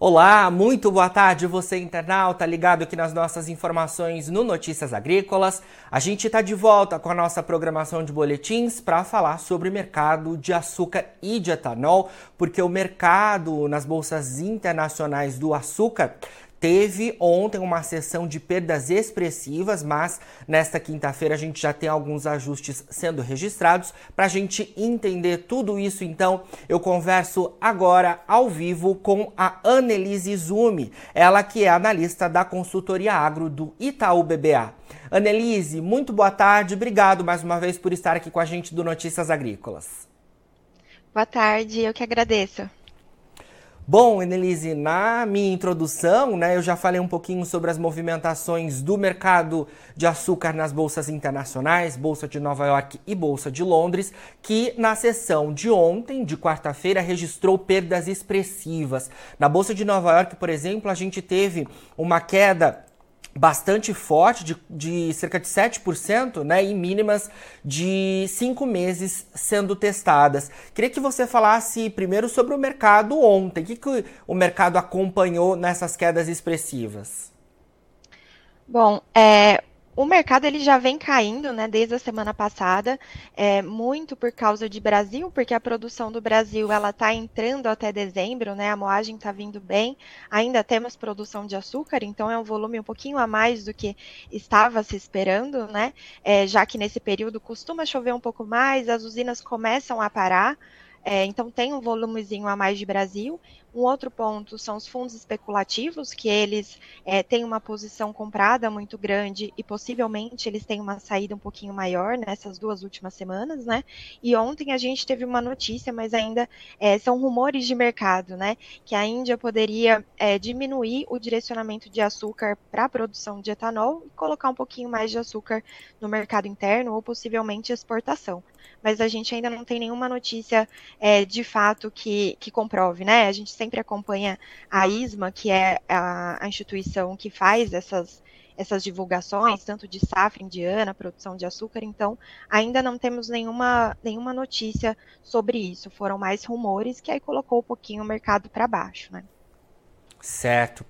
Olá, muito boa tarde, você internauta ligado aqui nas nossas informações no Notícias Agrícolas. A gente está de volta com a nossa programação de boletins para falar sobre o mercado de açúcar e de etanol, porque o mercado nas bolsas internacionais do açúcar Teve ontem uma sessão de perdas expressivas, mas nesta quinta-feira a gente já tem alguns ajustes sendo registrados. Para a gente entender tudo isso, então, eu converso agora ao vivo com a Annelise Zumi, ela que é analista da consultoria agro do Itaú BBA. Annelise, muito boa tarde, obrigado mais uma vez por estar aqui com a gente do Notícias Agrícolas. Boa tarde, eu que agradeço. Bom, Enelise, na minha introdução, né, eu já falei um pouquinho sobre as movimentações do mercado de açúcar nas bolsas internacionais, Bolsa de Nova York e Bolsa de Londres, que na sessão de ontem, de quarta-feira, registrou perdas expressivas. Na Bolsa de Nova York, por exemplo, a gente teve uma queda bastante forte, de, de cerca de 7%, né, em mínimas de cinco meses sendo testadas. Queria que você falasse primeiro sobre o mercado ontem. O que, que o mercado acompanhou nessas quedas expressivas? Bom, é, o mercado ele já vem caindo, né, desde a semana passada, é, muito por causa de Brasil, porque a produção do Brasil ela está entrando até dezembro, né, a moagem está vindo bem, ainda temos produção de açúcar, então é um volume um pouquinho a mais do que estava se esperando, né, é, já que nesse período costuma chover um pouco mais, as usinas começam a parar, é, então tem um volumezinho a mais de Brasil. Um outro ponto são os fundos especulativos, que eles é, têm uma posição comprada muito grande e possivelmente eles têm uma saída um pouquinho maior nessas duas últimas semanas, né? E ontem a gente teve uma notícia, mas ainda é, são rumores de mercado, né? Que a Índia poderia é, diminuir o direcionamento de açúcar para a produção de etanol e colocar um pouquinho mais de açúcar no mercado interno ou possivelmente exportação. Mas a gente ainda não tem nenhuma notícia é, de fato que, que comprove, né? A gente sempre acompanha a ISMA, que é a, a instituição que faz essas, essas divulgações, tanto de safra indiana, produção de açúcar, então ainda não temos nenhuma, nenhuma notícia sobre isso. Foram mais rumores que aí colocou um pouquinho o mercado para baixo, né? Certo.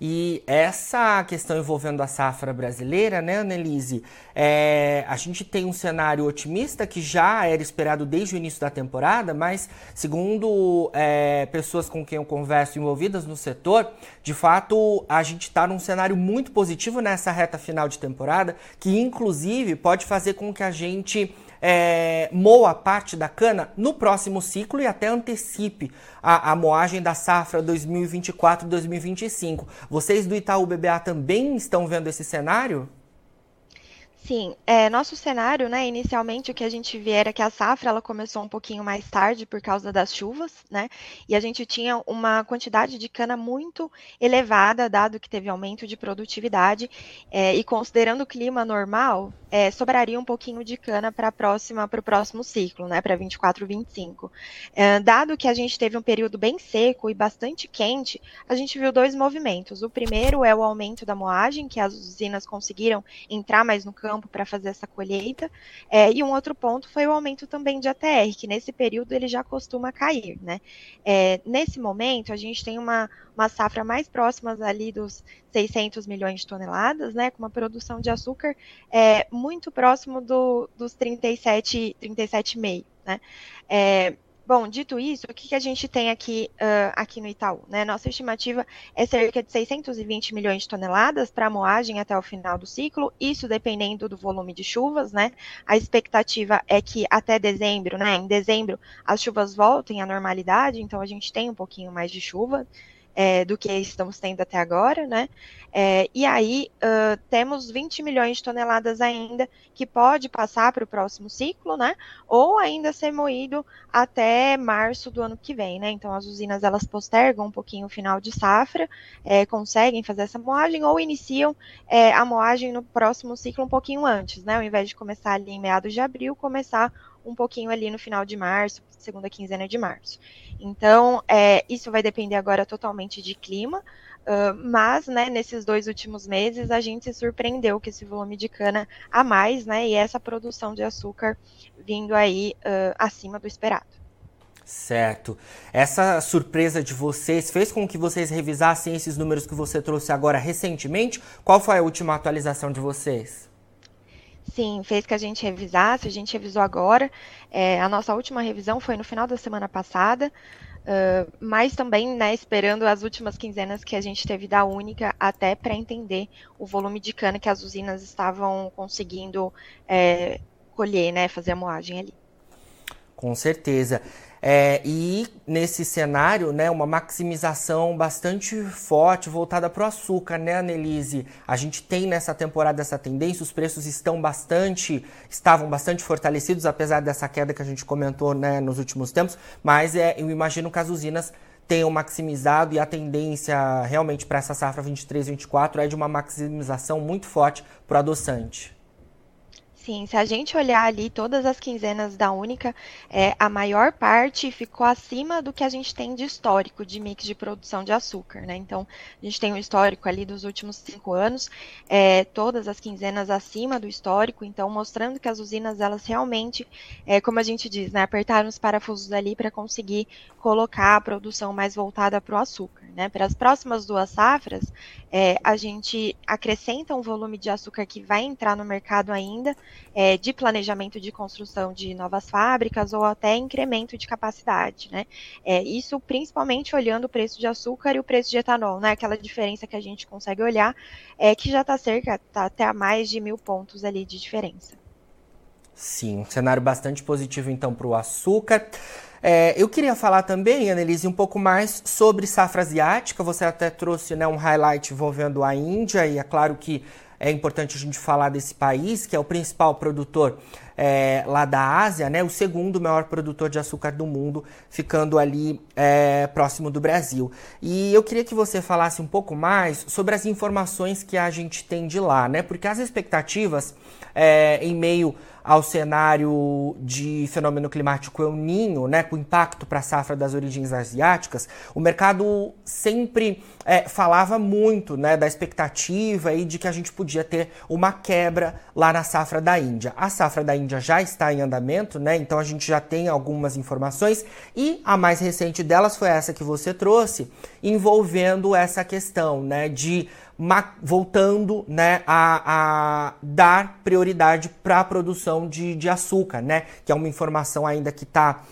E essa questão envolvendo a safra brasileira, né, Annelise? É, a gente tem um cenário otimista que já era esperado desde o início da temporada, mas segundo é, pessoas com quem eu converso envolvidas no setor, de fato a gente está num cenário muito positivo nessa reta final de temporada, que inclusive pode fazer com que a gente é, moa parte da cana no próximo ciclo e até antecipe a, a moagem da safra 2024-2025. Vocês do Itaú BBA também estão vendo esse cenário? Sim, é, nosso cenário, né, inicialmente o que a gente vê era que a safra ela começou um pouquinho mais tarde por causa das chuvas, né, e a gente tinha uma quantidade de cana muito elevada, dado que teve aumento de produtividade, é, e considerando o clima normal, é, sobraria um pouquinho de cana para próxima, para o próximo ciclo, né, para 24, 25. É, dado que a gente teve um período bem seco e bastante quente, a gente viu dois movimentos. O primeiro é o aumento da moagem, que as usinas conseguiram entrar mais no campo campo para fazer essa colheita. É, e um outro ponto foi o aumento também de ATR, que nesse período ele já costuma cair. Né? É, nesse momento, a gente tem uma, uma safra mais próxima ali dos 600 milhões de toneladas, né, com uma produção de açúcar é, muito próximo do, dos 37, 37,5. Né? É, Bom, dito isso, o que, que a gente tem aqui, uh, aqui no Itaú? Né? Nossa estimativa é cerca de 620 milhões de toneladas para moagem até o final do ciclo, isso dependendo do volume de chuvas, né? A expectativa é que até dezembro, né? Em dezembro, as chuvas voltem à normalidade, então a gente tem um pouquinho mais de chuva é, do que estamos tendo até agora, né? É, e aí uh, temos 20 milhões de toneladas ainda que pode passar para o próximo ciclo, né? Ou ainda ser moído até março do ano que vem, né? Então as usinas elas postergam um pouquinho o final de safra, é, conseguem fazer essa moagem ou iniciam é, a moagem no próximo ciclo um pouquinho antes, né? Ao invés de começar ali em meados de abril, começar um pouquinho ali no final de março, segunda quinzena de março. Então, é, isso vai depender agora totalmente de clima, uh, mas, né, nesses dois últimos meses, a gente se surpreendeu com esse volume de cana a mais, né, e essa produção de açúcar vindo aí uh, acima do esperado. Certo. Essa surpresa de vocês fez com que vocês revisassem esses números que você trouxe agora recentemente? Qual foi a última atualização de vocês? Sim, fez que a gente revisasse, a gente revisou agora. É, a nossa última revisão foi no final da semana passada, uh, mas também né, esperando as últimas quinzenas que a gente teve da Única, até para entender o volume de cana que as usinas estavam conseguindo é, colher, né, fazer a moagem ali. Com certeza. É, e nesse cenário, né, uma maximização bastante forte voltada para o açúcar, né, Annelise? A gente tem nessa temporada essa tendência, os preços estão bastante, estavam bastante fortalecidos, apesar dessa queda que a gente comentou né, nos últimos tempos, mas é, eu imagino que as usinas tenham maximizado e a tendência realmente para essa safra 23-24 é de uma maximização muito forte para o adoçante. Sim, se a gente olhar ali todas as quinzenas da Única, é, a maior parte ficou acima do que a gente tem de histórico de mix de produção de açúcar, né? Então, a gente tem o histórico ali dos últimos cinco anos, é, todas as quinzenas acima do histórico, então mostrando que as usinas, elas realmente, é, como a gente diz, né, apertaram os parafusos ali para conseguir colocar a produção mais voltada para o açúcar. Né? Para as próximas duas safras, é, a gente acrescenta um volume de açúcar que vai entrar no mercado ainda, é, de planejamento de construção de novas fábricas ou até incremento de capacidade. Né? É, isso principalmente olhando o preço de açúcar e o preço de etanol, né? aquela diferença que a gente consegue olhar, é, que já está cerca, tá até a mais de mil pontos ali de diferença. Sim, um cenário bastante positivo então para o açúcar. É, eu queria falar também, Annelise, um pouco mais sobre safra asiática. Você até trouxe né, um highlight envolvendo a Índia, e é claro que é importante a gente falar desse país, que é o principal produtor é, lá da Ásia, né, o segundo maior produtor de açúcar do mundo, ficando ali é, próximo do Brasil. E eu queria que você falasse um pouco mais sobre as informações que a gente tem de lá, né, porque as expectativas é, em meio ao cenário de fenômeno climático El Ninho, né, com impacto para a safra das origens asiáticas, o mercado sempre é, falava muito né, da expectativa e de que a gente podia ter uma quebra lá na safra da Índia. A safra da Índia já está em andamento, né, então a gente já tem algumas informações. E a mais recente delas foi essa que você trouxe, envolvendo essa questão né, de voltando né, a, a dar prioridade para a produção de, de açúcar, né, que é uma informação ainda que está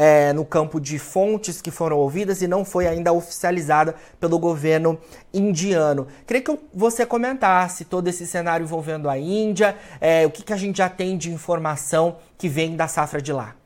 é, no campo de fontes que foram ouvidas e não foi ainda oficializada pelo governo indiano. Queria que você comentasse todo esse cenário envolvendo a Índia, é, o que, que a gente já tem de informação que vem da safra de lá.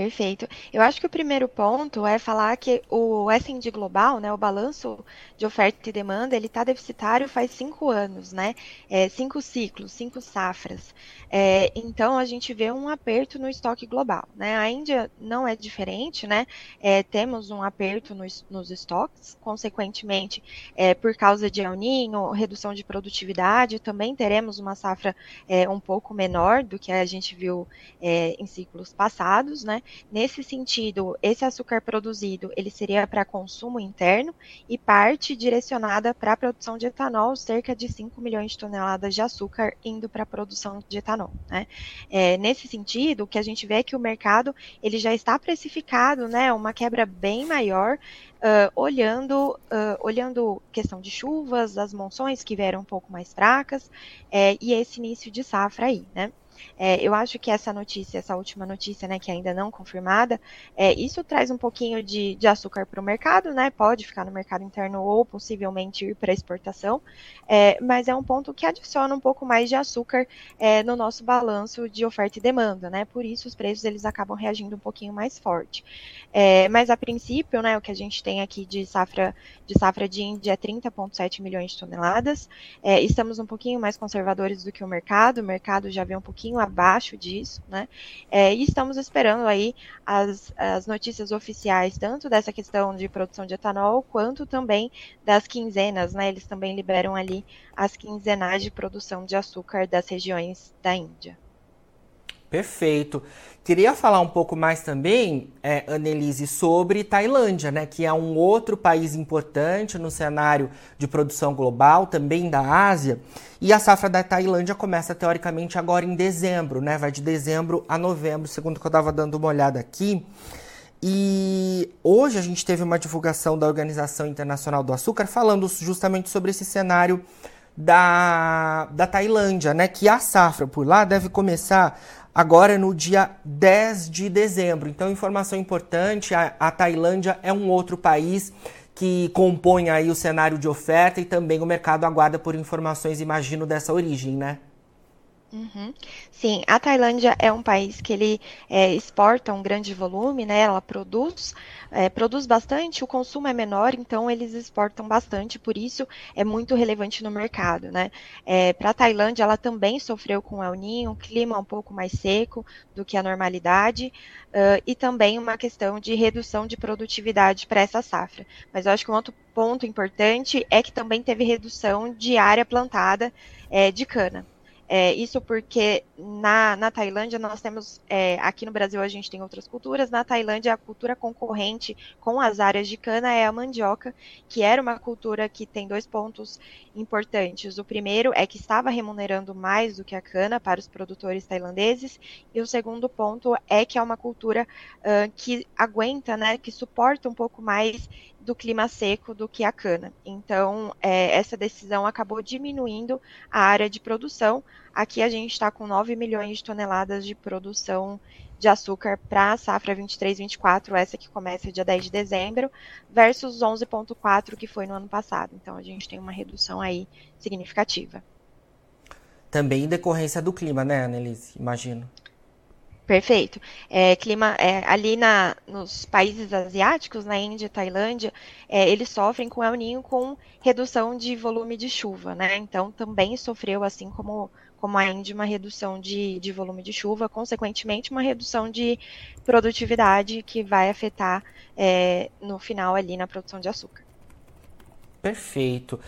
Perfeito. Eu acho que o primeiro ponto é falar que o S&D global, né, o balanço de oferta e demanda, ele está deficitário faz cinco anos, né? É, cinco ciclos, cinco safras. É, então a gente vê um aperto no estoque global, né? A Índia não é diferente, né? É, temos um aperto nos, nos estoques, consequentemente, é, por causa de El Ninho, redução de produtividade, também teremos uma safra é, um pouco menor do que a gente viu é, em ciclos passados, né? Nesse sentido, esse açúcar produzido, ele seria para consumo interno e parte direcionada para a produção de etanol, cerca de 5 milhões de toneladas de açúcar indo para a produção de etanol. Né? É, nesse sentido, o que a gente vê é que o mercado ele já está precificado, né, uma quebra bem maior, uh, olhando, uh, olhando questão de chuvas, as monções que vieram um pouco mais fracas, é, e esse início de safra aí, né? É, eu acho que essa notícia, essa última notícia, né, que ainda não confirmada, é, isso traz um pouquinho de, de açúcar para o mercado, né? Pode ficar no mercado interno ou possivelmente ir para exportação, é, mas é um ponto que adiciona um pouco mais de açúcar é, no nosso balanço de oferta e demanda, né? Por isso os preços eles acabam reagindo um pouquinho mais forte. É, mas a princípio, né, o que a gente tem aqui de safra de safra de Índia é 30,7 milhões de toneladas. É, estamos um pouquinho mais conservadores do que o mercado. O mercado já vem um pouquinho abaixo disso, né? É, e estamos esperando aí as, as notícias oficiais, tanto dessa questão de produção de etanol, quanto também das quinzenas, né? Eles também liberam ali as quinzenais de produção de açúcar das regiões da Índia. Perfeito. Queria falar um pouco mais também, é, Annelise, sobre Tailândia, né, que é um outro país importante no cenário de produção global, também da Ásia. E a safra da Tailândia começa teoricamente agora em dezembro, né? Vai de dezembro a novembro, segundo que eu estava dando uma olhada aqui. E hoje a gente teve uma divulgação da Organização Internacional do Açúcar falando justamente sobre esse cenário da, da Tailândia, né? Que a safra por lá deve começar agora no dia 10 de dezembro. Então, informação importante: a, a Tailândia é um outro país que compõe aí o cenário de oferta e também o mercado aguarda por informações, imagino, dessa origem, né? Uhum. Sim, a Tailândia é um país que ele é, exporta um grande volume, né? Ela produz, é, produz bastante, o consumo é menor, então eles exportam bastante, por isso é muito relevante no mercado, né? É, Para a Tailândia, ela também sofreu com o El Niño, um clima um pouco mais seco do que a normalidade, uh, e também uma questão de redução de produtividade para essa safra. Mas eu acho que um outro ponto importante é que também teve redução de área plantada é, de cana. É, isso porque na, na Tailândia nós temos, é, aqui no Brasil a gente tem outras culturas, na Tailândia a cultura concorrente com as áreas de cana é a mandioca, que era uma cultura que tem dois pontos importantes. O primeiro é que estava remunerando mais do que a cana para os produtores tailandeses, e o segundo ponto é que é uma cultura uh, que aguenta, né, que suporta um pouco mais do clima seco do que a cana. Então, é, essa decisão acabou diminuindo a área de produção. Aqui a gente está com 9 milhões de toneladas de produção de açúcar para a safra 23-24, essa que começa dia 10 de dezembro, versus 11,4 que foi no ano passado. Então, a gente tem uma redução aí significativa. Também em decorrência do clima, né, Annelise? Imagino. Perfeito. É, clima é, ali na, nos países asiáticos, na Índia e Tailândia, é, eles sofrem com El Ninho com redução de volume de chuva, né? Então também sofreu, assim como, como a Índia, uma redução de, de volume de chuva, consequentemente uma redução de produtividade que vai afetar é, no final ali na produção de açúcar. Perfeito.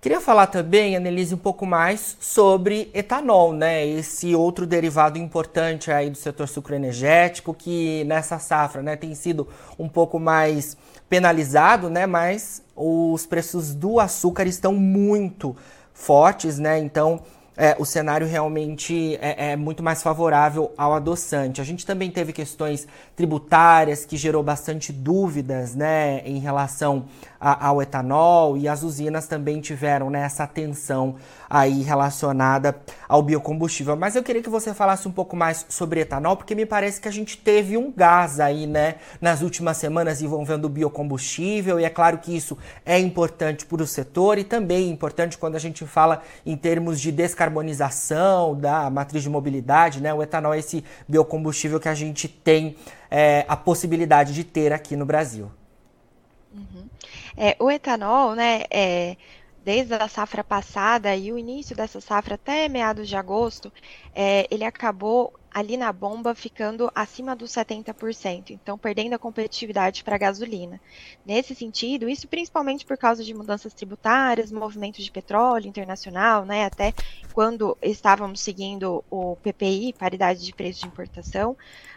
Queria falar também, Annelise, um pouco mais sobre etanol, né? Esse outro derivado importante aí do setor sucroenergético que nessa safra, né, tem sido um pouco mais penalizado, né? Mas os preços do açúcar estão muito fortes, né? Então é, o cenário realmente é, é, muito mais favorável ao adoçante. A gente também teve questões tributárias que gerou bastante dúvidas né, em relação a, ao etanol e as usinas também tiveram né, essa atenção aí relacionada ao biocombustível. Mas eu queria que você falasse um pouco mais sobre etanol, porque me parece que a gente teve um gás aí, né, nas últimas semanas envolvendo o biocombustível, e é claro que isso é importante para o setor e também é importante quando a gente fala em termos de descarbonização da matriz de mobilidade, né? O etanol é esse biocombustível que a gente tem é, a possibilidade de ter aqui no Brasil. Uhum. É, o etanol, né, é, desde a safra passada e o início dessa safra até meados de agosto, é, ele acabou ali na bomba ficando acima dos 70%, então perdendo a competitividade para a gasolina. Nesse sentido, isso principalmente por causa de mudanças tributárias, movimentos de petróleo internacional, né, até quando estávamos seguindo o PPI, paridade de preço de importação,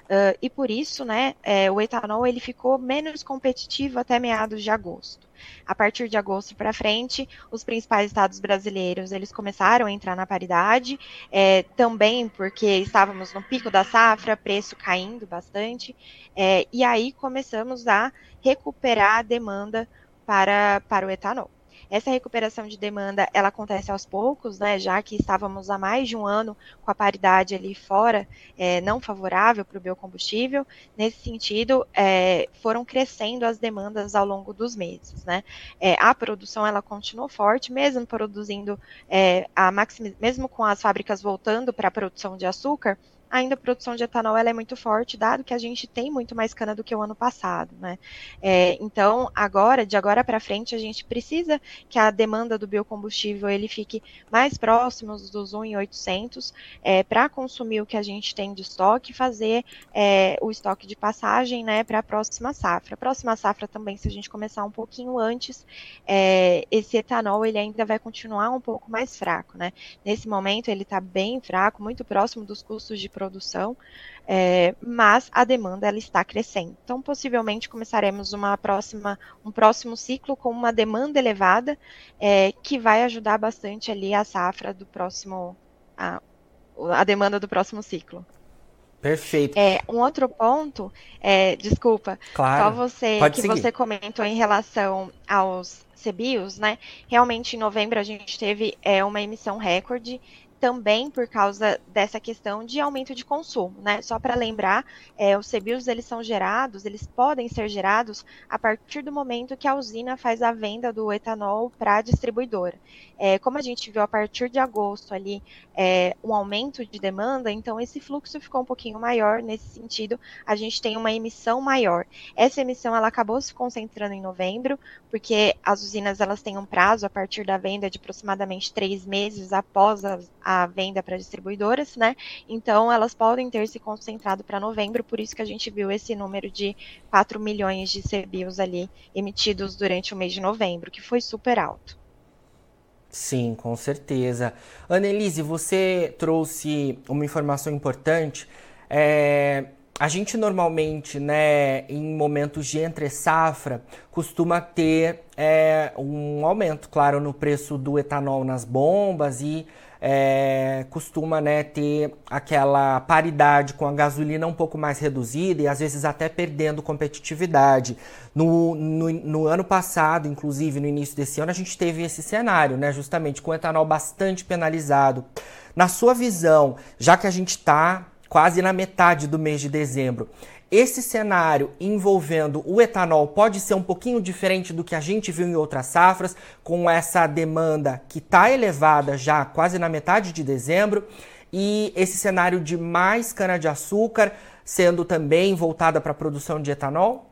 Uh, e por isso, né, é, o etanol ele ficou menos competitivo até meados de agosto. A partir de agosto para frente, os principais estados brasileiros eles começaram a entrar na paridade, é, também porque estávamos no pico da safra, preço caindo bastante, é, e aí começamos a recuperar a demanda para, para o etanol. Essa recuperação de demanda, ela acontece aos poucos, né, já que estávamos há mais de um ano com a paridade ali fora, é, não favorável para o biocombustível. Nesse sentido, é, foram crescendo as demandas ao longo dos meses, né. É, a produção, ela continuou forte, mesmo produzindo, é, a mesmo com as fábricas voltando para a produção de açúcar, ainda a produção de etanol é muito forte, dado que a gente tem muito mais cana do que o ano passado, né? É, então, agora, de agora para frente, a gente precisa que a demanda do biocombustível ele fique mais próximo dos 1,800 é, para consumir o que a gente tem de estoque e fazer é, o estoque de passagem, né, para a próxima safra. A próxima safra também, se a gente começar um pouquinho antes, é, esse etanol ele ainda vai continuar um pouco mais fraco, né? Nesse momento ele está bem fraco, muito próximo dos custos de produção, é, mas a demanda ela está crescendo. Então, possivelmente começaremos uma próxima, um próximo ciclo com uma demanda elevada, é, que vai ajudar bastante ali a safra do próximo, a, a demanda do próximo ciclo. Perfeito. É, um outro ponto, é, desculpa, claro. só você Pode que seguir. você comentou em relação aos CBIOS, né? Realmente em novembro a gente teve é, uma emissão recorde também por causa dessa questão de aumento de consumo, né? Só para lembrar, é, os CBIOS eles são gerados, eles podem ser gerados a partir do momento que a usina faz a venda do etanol para a distribuidora. É, como a gente viu a partir de agosto ali é, um aumento de demanda, então esse fluxo ficou um pouquinho maior nesse sentido. A gente tem uma emissão maior. Essa emissão ela acabou se concentrando em novembro, porque as usinas elas têm um prazo a partir da venda de aproximadamente três meses após a, a venda para distribuidoras, né? Então elas podem ter se concentrado para novembro, por isso que a gente viu esse número de 4 milhões de CBIOS ali emitidos durante o mês de novembro, que foi super alto. Sim, com certeza. Annelise, você trouxe uma informação importante. É, a gente normalmente, né, em momentos de entre safra, costuma ter é, um aumento, claro, no preço do etanol nas bombas e é, costuma né, ter aquela paridade com a gasolina um pouco mais reduzida e às vezes até perdendo competitividade. No, no, no, ano passado, inclusive no início desse ano, a gente teve esse cenário, né, justamente com o etanol bastante penalizado. Na sua visão, já que a gente está quase na metade do mês de dezembro, esse cenário envolvendo o etanol pode ser um pouquinho diferente do que a gente viu em outras safras, com essa demanda que está elevada já quase na metade de dezembro, e esse cenário de mais cana-de-açúcar sendo também voltada para a produção de etanol?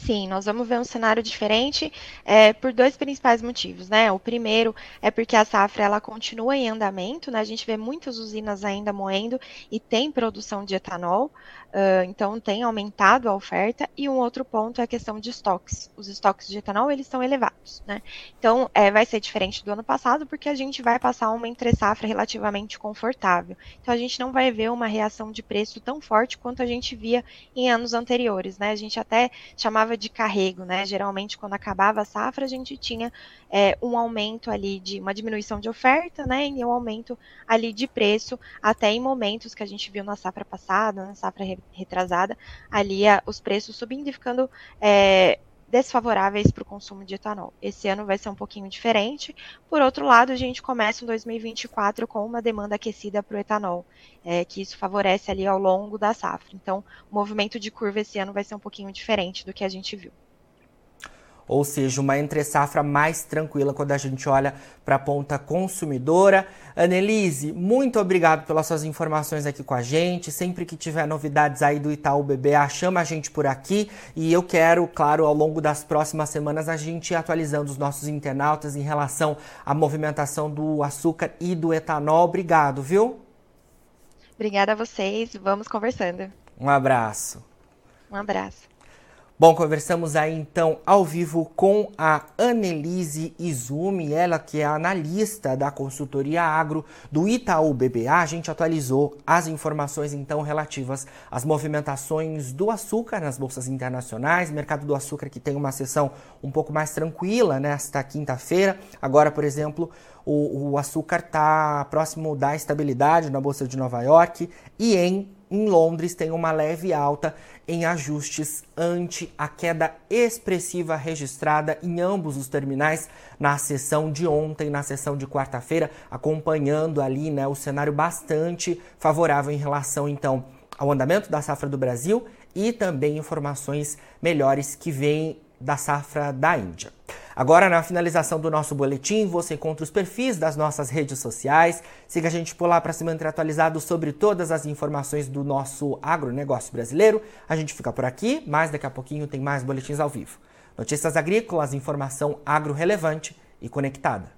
Sim, nós vamos ver um cenário diferente é, por dois principais motivos, né? O primeiro é porque a safra ela continua em andamento, né? A gente vê muitas usinas ainda moendo e tem produção de etanol, uh, então tem aumentado a oferta. E um outro ponto é a questão de estoques. Os estoques de etanol eles estão elevados, né? Então é, vai ser diferente do ano passado porque a gente vai passar uma entre safra relativamente confortável. Então a gente não vai ver uma reação de preço tão forte quanto a gente via em anos anteriores, né? A gente até chamava de carrego, né? Geralmente, quando acabava a safra, a gente tinha é, um aumento ali de uma diminuição de oferta, né? E um aumento ali de preço, até em momentos que a gente viu na safra passada, na safra retrasada, ali a, os preços subindo e ficando é, desfavoráveis para o consumo de etanol. Esse ano vai ser um pouquinho diferente. Por outro lado, a gente começa em 2024 com uma demanda aquecida para o etanol, é, que isso favorece ali ao longo da safra. Então, o movimento de curva esse ano vai ser um pouquinho diferente do que a gente viu ou seja, uma entre-safra mais tranquila quando a gente olha para a ponta consumidora. Annelise, muito obrigado pelas suas informações aqui com a gente. Sempre que tiver novidades aí do Itaú BBA, chama a gente por aqui. E eu quero, claro, ao longo das próximas semanas, a gente ir atualizando os nossos internautas em relação à movimentação do açúcar e do etanol. Obrigado, viu? Obrigada a vocês. Vamos conversando. Um abraço. Um abraço. Bom, conversamos aí então ao vivo com a Annelise Izumi, ela que é analista da consultoria agro do Itaú BBA. A gente atualizou as informações então relativas às movimentações do açúcar nas bolsas internacionais, mercado do açúcar que tem uma sessão um pouco mais tranquila nesta quinta-feira. Agora, por exemplo, o, o açúcar está próximo da estabilidade na bolsa de Nova York e em em Londres tem uma leve alta em ajustes ante a queda expressiva registrada em ambos os terminais na sessão de ontem, na sessão de quarta-feira, acompanhando ali né, o cenário bastante favorável em relação então ao andamento da safra do Brasil e também informações melhores que vêm da safra da Índia. Agora, na finalização do nosso boletim, você encontra os perfis das nossas redes sociais. Siga a gente por lá para se manter atualizado sobre todas as informações do nosso agronegócio brasileiro. A gente fica por aqui, mas daqui a pouquinho tem mais boletins ao vivo. Notícias agrícolas, informação agro relevante e conectada.